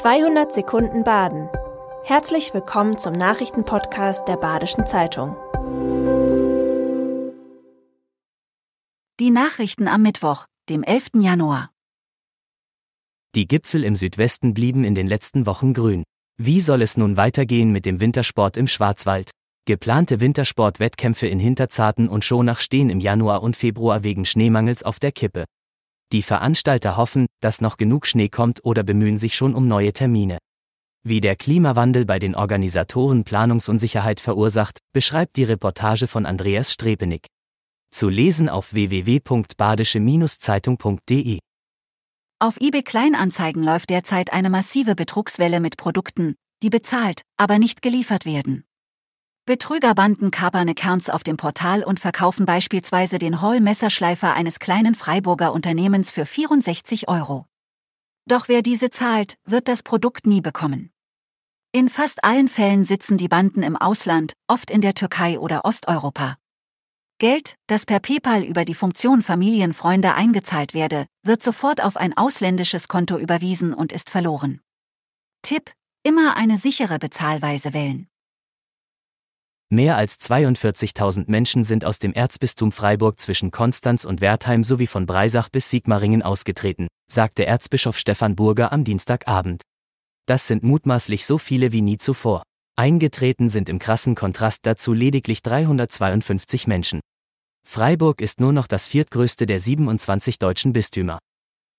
200 Sekunden Baden. Herzlich willkommen zum Nachrichtenpodcast der Badischen Zeitung. Die Nachrichten am Mittwoch, dem 11. Januar. Die Gipfel im Südwesten blieben in den letzten Wochen grün. Wie soll es nun weitergehen mit dem Wintersport im Schwarzwald? Geplante Wintersportwettkämpfe in Hinterzarten und Schonach stehen im Januar und Februar wegen Schneemangels auf der Kippe. Die Veranstalter hoffen, dass noch genug Schnee kommt oder bemühen sich schon um neue Termine. Wie der Klimawandel bei den Organisatoren Planungsunsicherheit verursacht, beschreibt die Reportage von Andreas Strepenig. Zu lesen auf www.badische-zeitung.de. Auf eBay Kleinanzeigen läuft derzeit eine massive Betrugswelle mit Produkten, die bezahlt, aber nicht geliefert werden. Betrügerbanden kapern Accounts auf dem Portal und verkaufen beispielsweise den Hall-Messerschleifer eines kleinen Freiburger Unternehmens für 64 Euro. Doch wer diese zahlt, wird das Produkt nie bekommen. In fast allen Fällen sitzen die Banden im Ausland, oft in der Türkei oder Osteuropa. Geld, das per PayPal über die Funktion Familienfreunde eingezahlt werde, wird sofort auf ein ausländisches Konto überwiesen und ist verloren. Tipp: Immer eine sichere Bezahlweise wählen. Mehr als 42.000 Menschen sind aus dem Erzbistum Freiburg zwischen Konstanz und Wertheim sowie von Breisach bis Sigmaringen ausgetreten, sagte Erzbischof Stefan Burger am Dienstagabend. Das sind mutmaßlich so viele wie nie zuvor. Eingetreten sind im krassen Kontrast dazu lediglich 352 Menschen. Freiburg ist nur noch das viertgrößte der 27 deutschen Bistümer.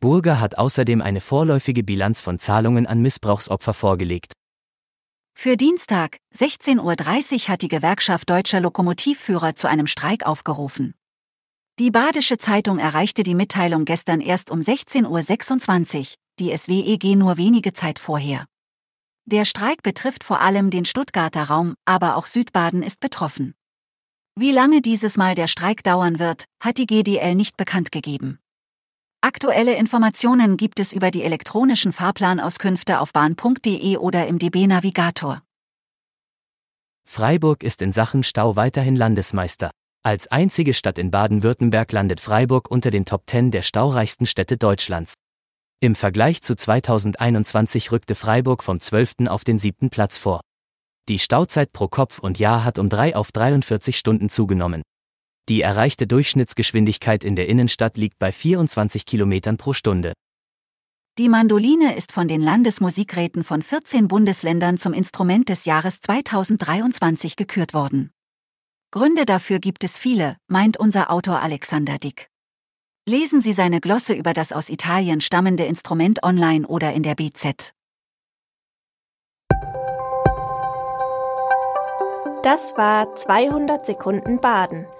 Burger hat außerdem eine vorläufige Bilanz von Zahlungen an Missbrauchsopfer vorgelegt. Für Dienstag, 16.30 Uhr hat die Gewerkschaft Deutscher Lokomotivführer zu einem Streik aufgerufen. Die Badische Zeitung erreichte die Mitteilung gestern erst um 16.26 Uhr, die SWEG nur wenige Zeit vorher. Der Streik betrifft vor allem den Stuttgarter Raum, aber auch Südbaden ist betroffen. Wie lange dieses Mal der Streik dauern wird, hat die GDL nicht bekannt gegeben. Aktuelle Informationen gibt es über die elektronischen Fahrplanauskünfte auf bahn.de oder im DB Navigator. Freiburg ist in Sachen Stau weiterhin Landesmeister. Als einzige Stadt in Baden-Württemberg landet Freiburg unter den Top 10 der staureichsten Städte Deutschlands. Im Vergleich zu 2021 rückte Freiburg vom 12. auf den 7. Platz vor. Die Stauzeit pro Kopf und Jahr hat um 3 auf 43 Stunden zugenommen. Die erreichte Durchschnittsgeschwindigkeit in der Innenstadt liegt bei 24 km pro Stunde. Die Mandoline ist von den Landesmusikräten von 14 Bundesländern zum Instrument des Jahres 2023 gekürt worden. Gründe dafür gibt es viele, meint unser Autor Alexander Dick. Lesen Sie seine Glosse über das aus Italien stammende Instrument online oder in der BZ. Das war 200 Sekunden Baden.